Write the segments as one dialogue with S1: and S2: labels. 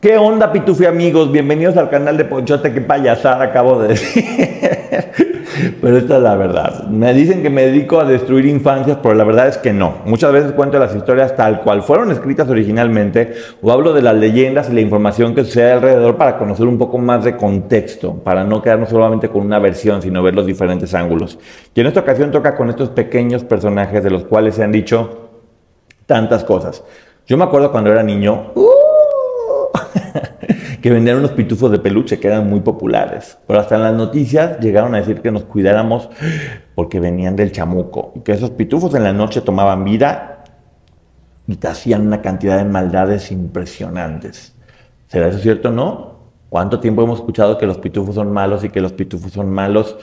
S1: ¿Qué onda, Pitufi amigos? Bienvenidos al canal de Ponchote. Qué payasada acabo de decir. Pero esta es la verdad. Me dicen que me dedico a destruir infancias, pero la verdad es que no. Muchas veces cuento las historias tal cual fueron escritas originalmente o hablo de las leyendas y la información que sucede alrededor para conocer un poco más de contexto, para no quedarnos solamente con una versión, sino ver los diferentes ángulos. Y en esta ocasión toca con estos pequeños personajes de los cuales se han dicho tantas cosas. Yo me acuerdo cuando era niño. ¡uh! que vendían unos pitufos de peluche que eran muy populares. Pero hasta en las noticias llegaron a decir que nos cuidáramos porque venían del chamuco. Y que esos pitufos en la noche tomaban vida y te hacían una cantidad de maldades impresionantes. ¿Será eso cierto o no? ¿Cuánto tiempo hemos escuchado que los pitufos son malos y que los pitufos son malos?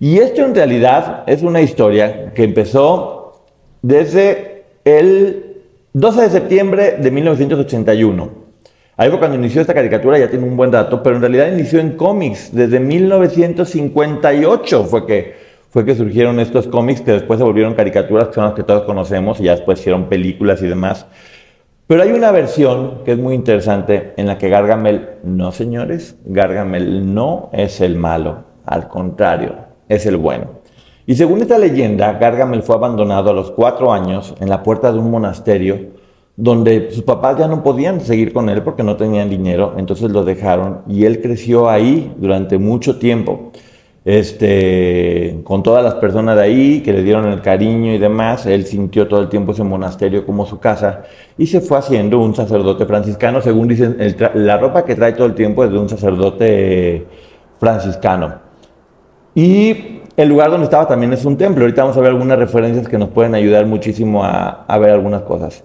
S1: Y esto en realidad es una historia que empezó desde el 12 de septiembre de 1981 Ahí fue cuando inició esta caricatura, ya tiene un buen dato, pero en realidad inició en cómics. Desde 1958 fue que, fue que surgieron estos cómics que después se volvieron caricaturas, que son las que todos conocemos, y ya después hicieron películas y demás. Pero hay una versión que es muy interesante en la que Gargamel, no señores, Gargamel no es el malo, al contrario, es el bueno. Y según esta leyenda, Gargamel fue abandonado a los cuatro años en la puerta de un monasterio donde sus papás ya no podían seguir con él porque no tenían dinero, entonces lo dejaron y él creció ahí durante mucho tiempo. Este, con todas las personas de ahí que le dieron el cariño y demás, él sintió todo el tiempo ese monasterio como su casa y se fue haciendo un sacerdote franciscano, según dicen, la ropa que trae todo el tiempo es de un sacerdote franciscano. Y el lugar donde estaba también es un templo. Ahorita vamos a ver algunas referencias que nos pueden ayudar muchísimo a, a ver algunas cosas.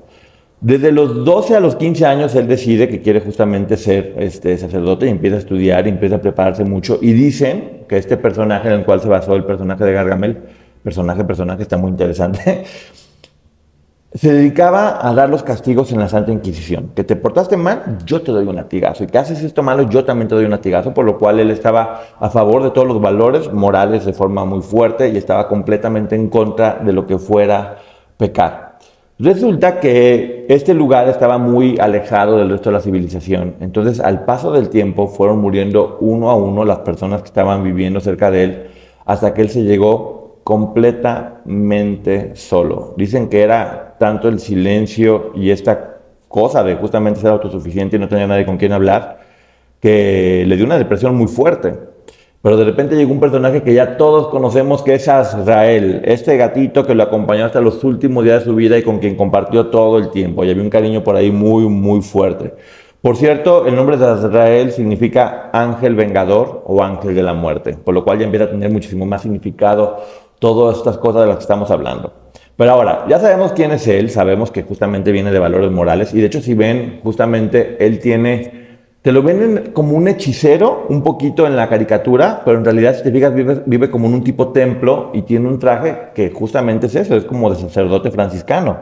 S1: Desde los 12 a los 15 años él decide que quiere justamente ser este, sacerdote y empieza a estudiar y empieza a prepararse mucho. Y dicen que este personaje en el cual se basó el personaje de Gargamel, personaje, personaje, está muy interesante, se dedicaba a dar los castigos en la Santa Inquisición. Que te portaste mal, yo te doy un latigazo. Y que haces esto malo, yo también te doy un latigazo. Por lo cual él estaba a favor de todos los valores morales de forma muy fuerte y estaba completamente en contra de lo que fuera pecar. Resulta que este lugar estaba muy alejado del resto de la civilización, entonces al paso del tiempo fueron muriendo uno a uno las personas que estaban viviendo cerca de él, hasta que él se llegó completamente solo. Dicen que era tanto el silencio y esta cosa de justamente ser autosuficiente y no tener nadie con quien hablar, que le dio una depresión muy fuerte. Pero de repente llegó un personaje que ya todos conocemos que es Azrael, este gatito que lo acompañó hasta los últimos días de su vida y con quien compartió todo el tiempo. Y había un cariño por ahí muy, muy fuerte. Por cierto, el nombre de Azrael significa ángel vengador o ángel de la muerte, por lo cual ya empieza a tener muchísimo más significado todas estas cosas de las que estamos hablando. Pero ahora, ya sabemos quién es él, sabemos que justamente viene de valores morales y de hecho si ven, justamente él tiene te lo ven como un hechicero, un poquito en la caricatura, pero en realidad, si te fijas, vive, como en un tipo templo y tiene un traje que justamente es eso, es como de sacerdote franciscano.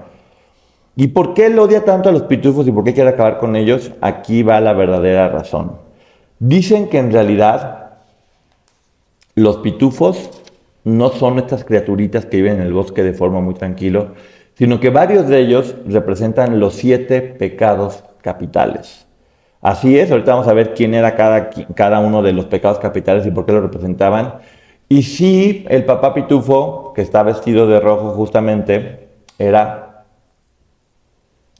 S1: ¿Y por qué él odia tanto a los pitufos y por qué quiere acabar con ellos? Aquí va la verdadera razón. Dicen que en realidad los pitufos no son estas criaturitas que viven en el bosque de forma muy tranquilo, sino que varios de ellos representan los siete pecados capitales. Así es, ahorita vamos a ver quién era cada, cada uno de los pecados capitales y por qué lo representaban. Y sí, el papá Pitufo, que está vestido de rojo justamente, era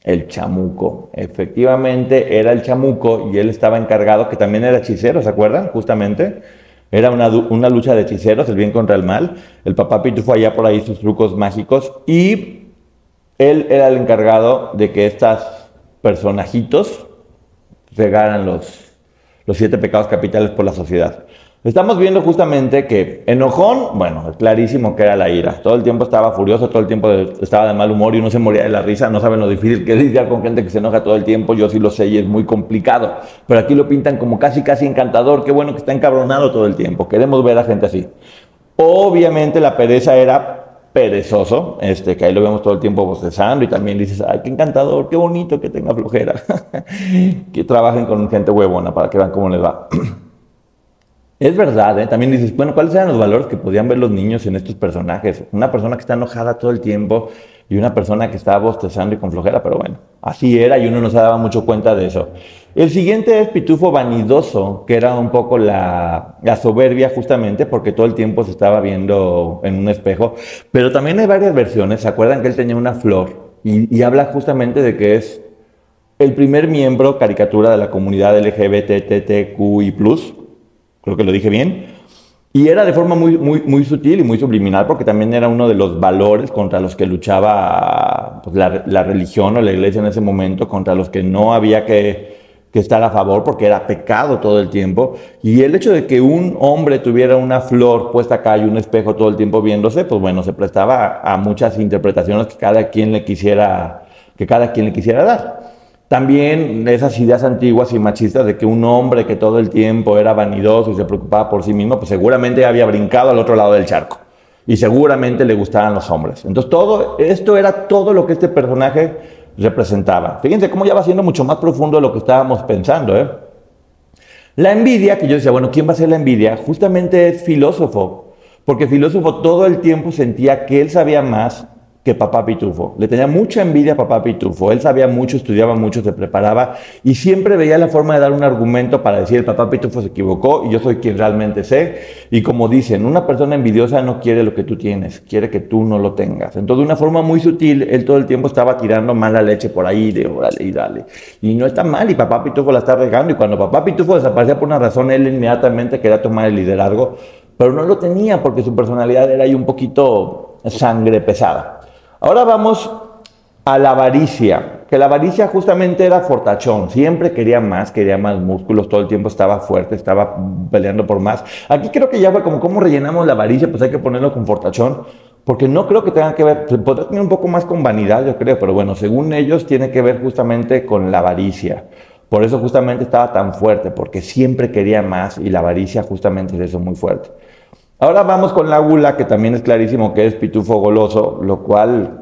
S1: El chamuco. Efectivamente era el chamuco y él estaba encargado, que también era hechicero, ¿se acuerdan? Justamente. Era una, una, lucha de hechiceros, el bien contra el mal. El papá Pitufo allá por ahí sus trucos mágicos y él era el encargado de que estos personajitos regaran los, los siete pecados capitales por la sociedad. Estamos viendo justamente que enojón, bueno, es clarísimo que era la ira. Todo el tiempo estaba furioso, todo el tiempo estaba de mal humor y uno se moría de la risa. No saben lo difícil que es lidiar con gente que se enoja todo el tiempo. Yo sí lo sé y es muy complicado. Pero aquí lo pintan como casi, casi encantador. Qué bueno que está encabronado todo el tiempo. Queremos ver a gente así. Obviamente la pereza era perezoso, este, que ahí lo vemos todo el tiempo bostezando y también dices, ay, qué encantador, qué bonito que tenga flojera, que trabajen con gente huevona para que vean cómo les va. Es verdad, ¿eh? también dices, bueno, ¿cuáles eran los valores que podían ver los niños en estos personajes? Una persona que está enojada todo el tiempo y una persona que está bostezando y con flojera, pero bueno, así era y uno no se daba mucho cuenta de eso. El siguiente es Pitufo Vanidoso, que era un poco la, soberbia justamente porque todo el tiempo se estaba viendo en un espejo, pero también hay varias versiones, ¿se acuerdan que él tenía una flor? Y, y habla justamente de que es el primer miembro caricatura de la comunidad LGBTTQI+, creo que lo dije bien, y era de forma muy, muy, muy sutil y muy subliminal porque también era uno de los valores contra los que luchaba pues, la, la, religión o la iglesia en ese momento, contra los que no había que, que, estar a favor porque era pecado todo el tiempo. Y el hecho de que un hombre tuviera una flor puesta acá y un espejo todo el tiempo viéndose, pues bueno, se prestaba a, muchas interpretaciones que cada quien le quisiera, que cada quien le quisiera dar. También esas ideas antiguas y machistas de que un hombre que todo el tiempo era vanidoso y se preocupaba por sí mismo, pues seguramente había brincado al otro lado del charco. Y seguramente le gustaban los hombres. Entonces todo esto era todo lo que este personaje representaba. Fíjense cómo ya va siendo mucho más profundo de lo que estábamos pensando. ¿eh? La envidia, que yo decía, bueno, ¿quién va a ser la envidia? Justamente es filósofo. Porque filósofo todo el tiempo sentía que él sabía más que papá Pitufo. Le tenía mucha envidia a papá Pitufo. Él sabía mucho, estudiaba mucho, se preparaba y siempre veía la forma de dar un argumento para decir el papá Pitufo se equivocó y yo soy quien realmente sé. Y como dicen, una persona envidiosa no quiere lo que tú tienes, quiere que tú no lo tengas. Entonces, de una forma muy sutil, él todo el tiempo estaba tirando mala leche por ahí, de órale y dale. Y no está mal y papá Pitufo la está regando y cuando papá Pitufo desaparecía por una razón, él inmediatamente quería tomar el liderazgo, pero no lo tenía porque su personalidad era ahí un poquito sangre pesada. Ahora vamos a la avaricia, que la avaricia justamente era fortachón, siempre quería más, quería más músculos, todo el tiempo estaba fuerte, estaba peleando por más. Aquí creo que ya fue como cómo rellenamos la avaricia, pues hay que ponerlo con fortachón, porque no creo que tenga que ver, podría tener un poco más con vanidad, yo creo, pero bueno, según ellos tiene que ver justamente con la avaricia. Por eso justamente estaba tan fuerte, porque siempre quería más y la avaricia justamente es eso muy fuerte. Ahora vamos con la gula, que también es clarísimo que es pitufo goloso, lo cual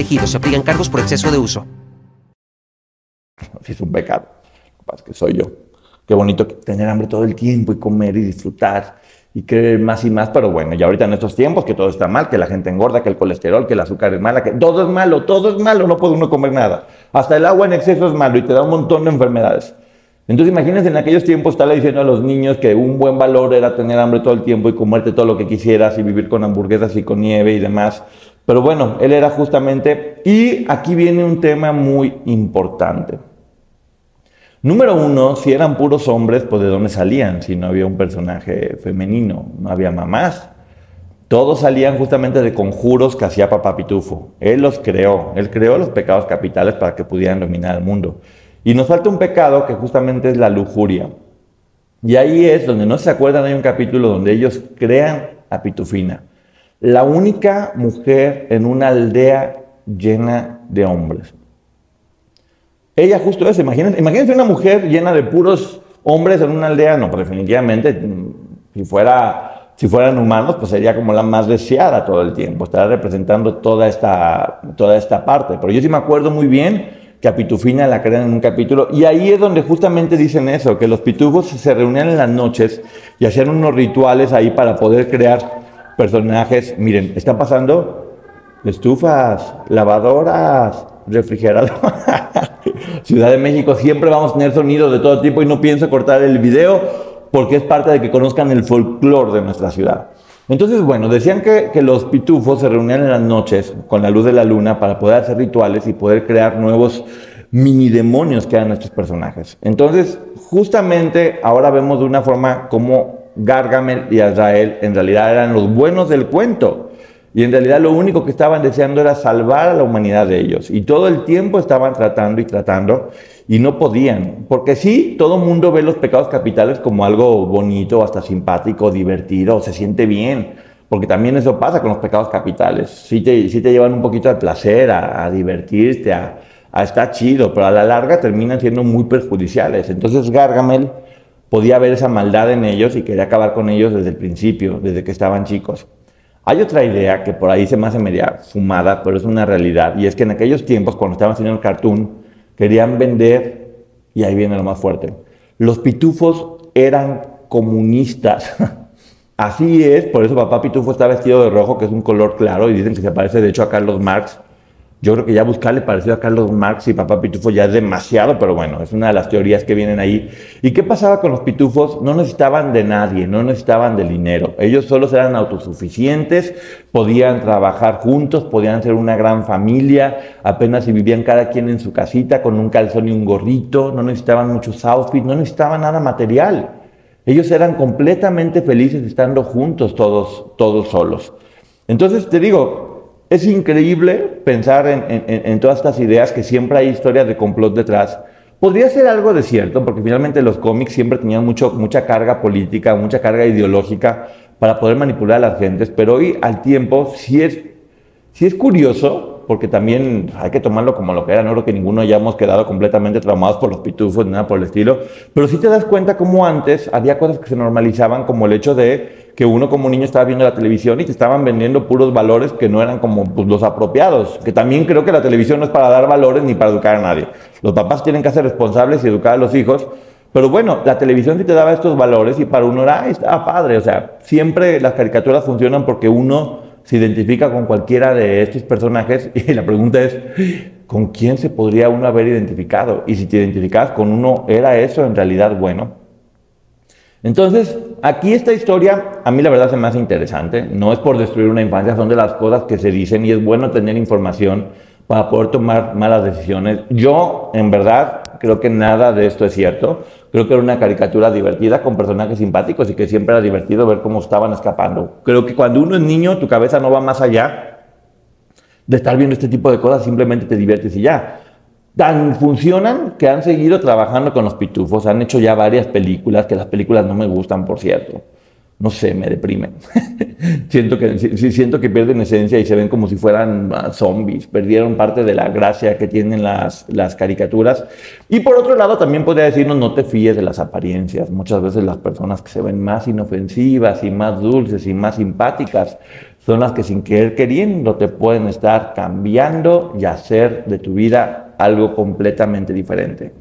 S2: Se aplican cargos por exceso de uso
S1: es un pecado, es que soy yo. Qué bonito tener hambre todo el tiempo y comer y disfrutar y creer más y más, pero bueno, ya ahorita en estos tiempos que todo está mal, que la gente engorda, que el colesterol, que el azúcar es mala, que todo es malo, todo es malo, no puede uno comer nada. Hasta el agua en exceso es malo y te da un montón de enfermedades. Entonces imagínense en aquellos tiempos estarle diciendo a los niños que un buen valor era tener hambre todo el tiempo y comerte todo lo que quisieras y vivir con hamburguesas y con nieve y demás. Pero bueno, él era justamente... Y aquí viene un tema muy importante. Número uno, si eran puros hombres, pues de dónde salían, si no había un personaje femenino, no había mamás. Todos salían justamente de conjuros que hacía Papá Pitufo. Él los creó, él creó los pecados capitales para que pudieran dominar el mundo. Y nos falta un pecado que justamente es la lujuria. Y ahí es donde no se acuerdan, hay un capítulo donde ellos crean a Pitufina, la única mujer en una aldea llena de hombres. Ella justo es, imagínense, imagínense una mujer llena de puros hombres en una aldea, no, definitivamente, mm, si, fuera, si fueran humanos, pues sería como la más deseada todo el tiempo, estaría representando toda esta, toda esta parte. Pero yo sí me acuerdo muy bien que a Pitufina la crean en un capítulo. Y ahí es donde justamente dicen eso, que los pitufos se reunían en las noches y hacían unos rituales ahí para poder crear personajes. Miren, están pasando estufas, lavadoras, refrigeradoras. Ciudad de México, siempre vamos a tener sonidos de todo tipo y no pienso cortar el video porque es parte de que conozcan el folclore de nuestra ciudad. Entonces, bueno, decían que, que, los pitufos se reunían en las noches con la luz de la luna para poder hacer rituales y poder crear nuevos mini demonios que eran nuestros personajes. Entonces, justamente ahora vemos de una forma como Gargamel y Azrael en realidad eran los buenos del cuento. Y en realidad lo único que estaban deseando era salvar a la humanidad de ellos. Y todo el tiempo estaban tratando y tratando y no podían. Porque sí, todo mundo ve los pecados capitales como algo bonito, hasta simpático, divertido, se siente bien. Porque también eso pasa con los pecados capitales. Sí te, te llevan un poquito al placer, a, divertirte, a, a estar chido, pero a la larga terminan siendo muy perjudiciales. Entonces Gargamel podía ver esa maldad en ellos y quería acabar con ellos desde el principio, desde que estaban chicos. Hay otra idea que por ahí se me hace media fumada, pero es una realidad, y es que en aquellos tiempos, cuando estaban haciendo el cartoon, querían vender, y ahí viene lo más fuerte, los pitufos eran comunistas. Así es, por eso papá pitufo está vestido de rojo, que es un color claro, y dicen que se parece de hecho a Carlos Marx, yo creo que ya buscarle parecido a Carlos Marx y Papá Pitufo ya es demasiado, pero bueno, es una de las teorías que vienen ahí. ¿Y qué pasaba con los pitufos? No necesitaban de nadie, no necesitaban de dinero. Ellos solos eran autosuficientes, podían trabajar juntos, podían ser una gran familia, apenas si vivían cada quien en su casita con un calzón y un gorrito, no necesitaban muchos outfits, no necesitaban nada material. Ellos eran completamente felices estando juntos todos, todos solos. Entonces te digo, es increíble pensar en, todas estas ideas que siempre hay historias de complot detrás. Podría ser algo de cierto, porque finalmente los cómics siempre tenían mucho, mucha carga política, mucha carga ideológica para poder manipular a las gentes, pero hoy al tiempo sí es, sí es curioso porque también hay que tomarlo como lo que era, no creo que ninguno hayamos quedado completamente traumados por los pitufos ni nada por el estilo, pero sí te das cuenta como antes había cosas que se normalizaban, como el hecho de que uno como niño estaba viendo la televisión y te estaban vendiendo puros valores que no eran como pues, los apropiados, que también creo que la televisión no es para dar valores ni para educar a nadie. Los papás tienen que ser responsables y educar a los hijos, pero bueno, la televisión sí te daba estos valores y para uno era, estaba padre, o sea, siempre las caricaturas funcionan porque uno se identifica con cualquiera de estos personajes y la pregunta es, ¿con quién se podría uno haber identificado? Y si te identificabas con uno, ¿era eso en realidad bueno? Entonces, aquí esta historia a mí la verdad se me hace interesante. No es por destruir una infancia, son de las cosas que se dicen y es bueno tener información para poder tomar malas decisiones. Yo, en verdad, creo que nada de esto es cierto. Creo que era una caricatura divertida con personajes simpáticos y que siempre era divertido ver cómo estaban escapando. Creo que cuando uno es niño, tu cabeza no va más allá de estar viendo este tipo de cosas, simplemente te diviertes y ya. Tan funcionan que han seguido trabajando con los pitufos, han hecho ya varias películas, que las películas no me gustan, por cierto no sé, me deprimen. siento, que, siento que pierden esencia y se ven como si fueran ah, zombies, perdieron parte de la gracia que tienen las, las caricaturas. Y por otro lado, también podría decirnos, no te fíes de las apariencias. Muchas veces las personas que se ven más inofensivas y más dulces y más simpáticas son las que sin querer queriendo te pueden estar cambiando y hacer de tu vida algo completamente diferente.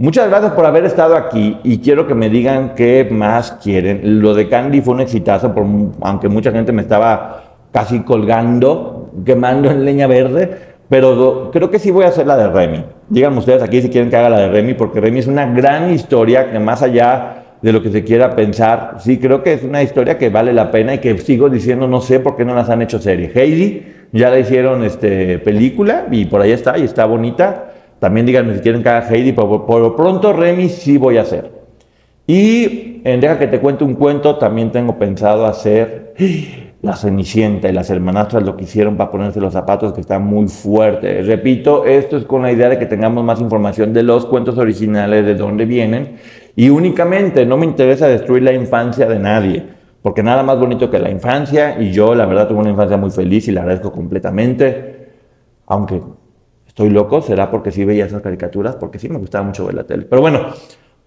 S1: Muchas gracias por haber estado aquí y quiero que me digan qué más quieren. Lo de Candy fue un exitazo, por, aunque mucha gente me estaba casi colgando, quemando en leña verde, pero creo que sí voy a hacer la de Remy. Díganme ustedes aquí si quieren que haga la de Remy, porque Remy es una gran historia que más allá de lo que se quiera pensar, sí creo que es una historia que vale la pena y que sigo diciendo no sé por qué no las han hecho serie. Heidi ya la hicieron este, película y por ahí está y está bonita. También díganme si quieren que haga Heidi, pero por lo pronto Remy sí voy a hacer. Y en Deja que te cuente un cuento, también tengo pensado hacer La Cenicienta y las hermanastras lo que hicieron para ponerse los zapatos, que está muy fuerte. Repito, esto es con la idea de que tengamos más información de los cuentos originales, de dónde vienen. Y únicamente no me interesa destruir la infancia de nadie, porque nada más bonito que la infancia, y yo la verdad tuve una infancia muy feliz y la agradezco completamente, aunque estoy loco, será porque sí veía esas caricaturas, porque sí me gustaba mucho ver la tele. Pero bueno,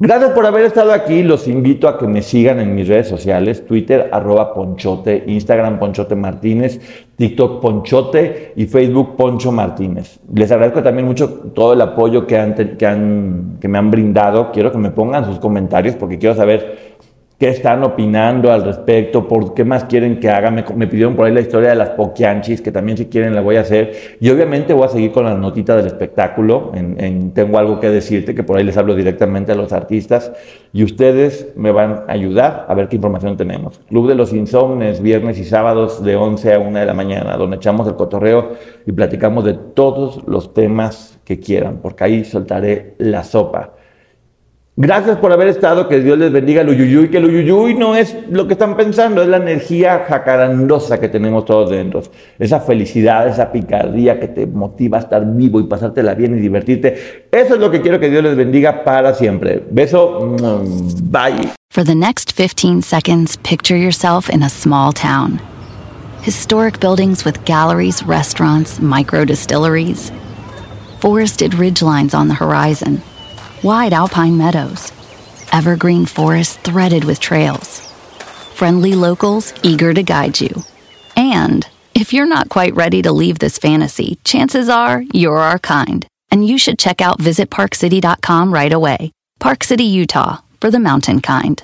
S1: Gracias por haber estado aquí. Los invito a que me sigan en mis redes sociales, Twitter, arroba Ponchote, Instagram Ponchote Martínez, TikTok Ponchote y Facebook Poncho Martínez. Les agradezco también mucho todo el apoyo que, han, que, han, que me han brindado. Quiero que me pongan sus comentarios porque quiero saber qué están opinando al respecto, por qué más quieren que haga. Me, pidieron por ahí la historia de las poquianchis, que también si quieren la voy a hacer. Y obviamente voy a seguir con las notitas del espectáculo. En, tengo algo que decirte, que por ahí les hablo directamente a los artistas. Y ustedes me van a ayudar a ver qué información tenemos. Club de los Insomnes, viernes y sábados de 11 a 1 de la mañana, donde echamos el cotorreo y platicamos de todos los temas que quieran, porque ahí soltaré la sopa. Gracias por haber estado, que Dios les bendiga el uyuyuy, que el uyuyuy no es lo que están pensando, es la energía jacarandosa que tenemos todos dentro. Esa felicidad, esa picardía que te motiva a estar vivo y pasártela bien y divertirte. Eso es lo que quiero que Dios les bendiga para siempre. Beso, bye.
S3: For the next 15 seconds, picture yourself in a small town. Historic buildings with galleries, restaurants, micro distilleries. Forested ridgelines on the horizon wide alpine meadows, evergreen forests threaded with trails, friendly locals eager to guide you. And if you're not quite ready to leave this fantasy, chances are you're our kind, and you should check out visitparkcity.com right away. Park City, Utah, for the mountain kind.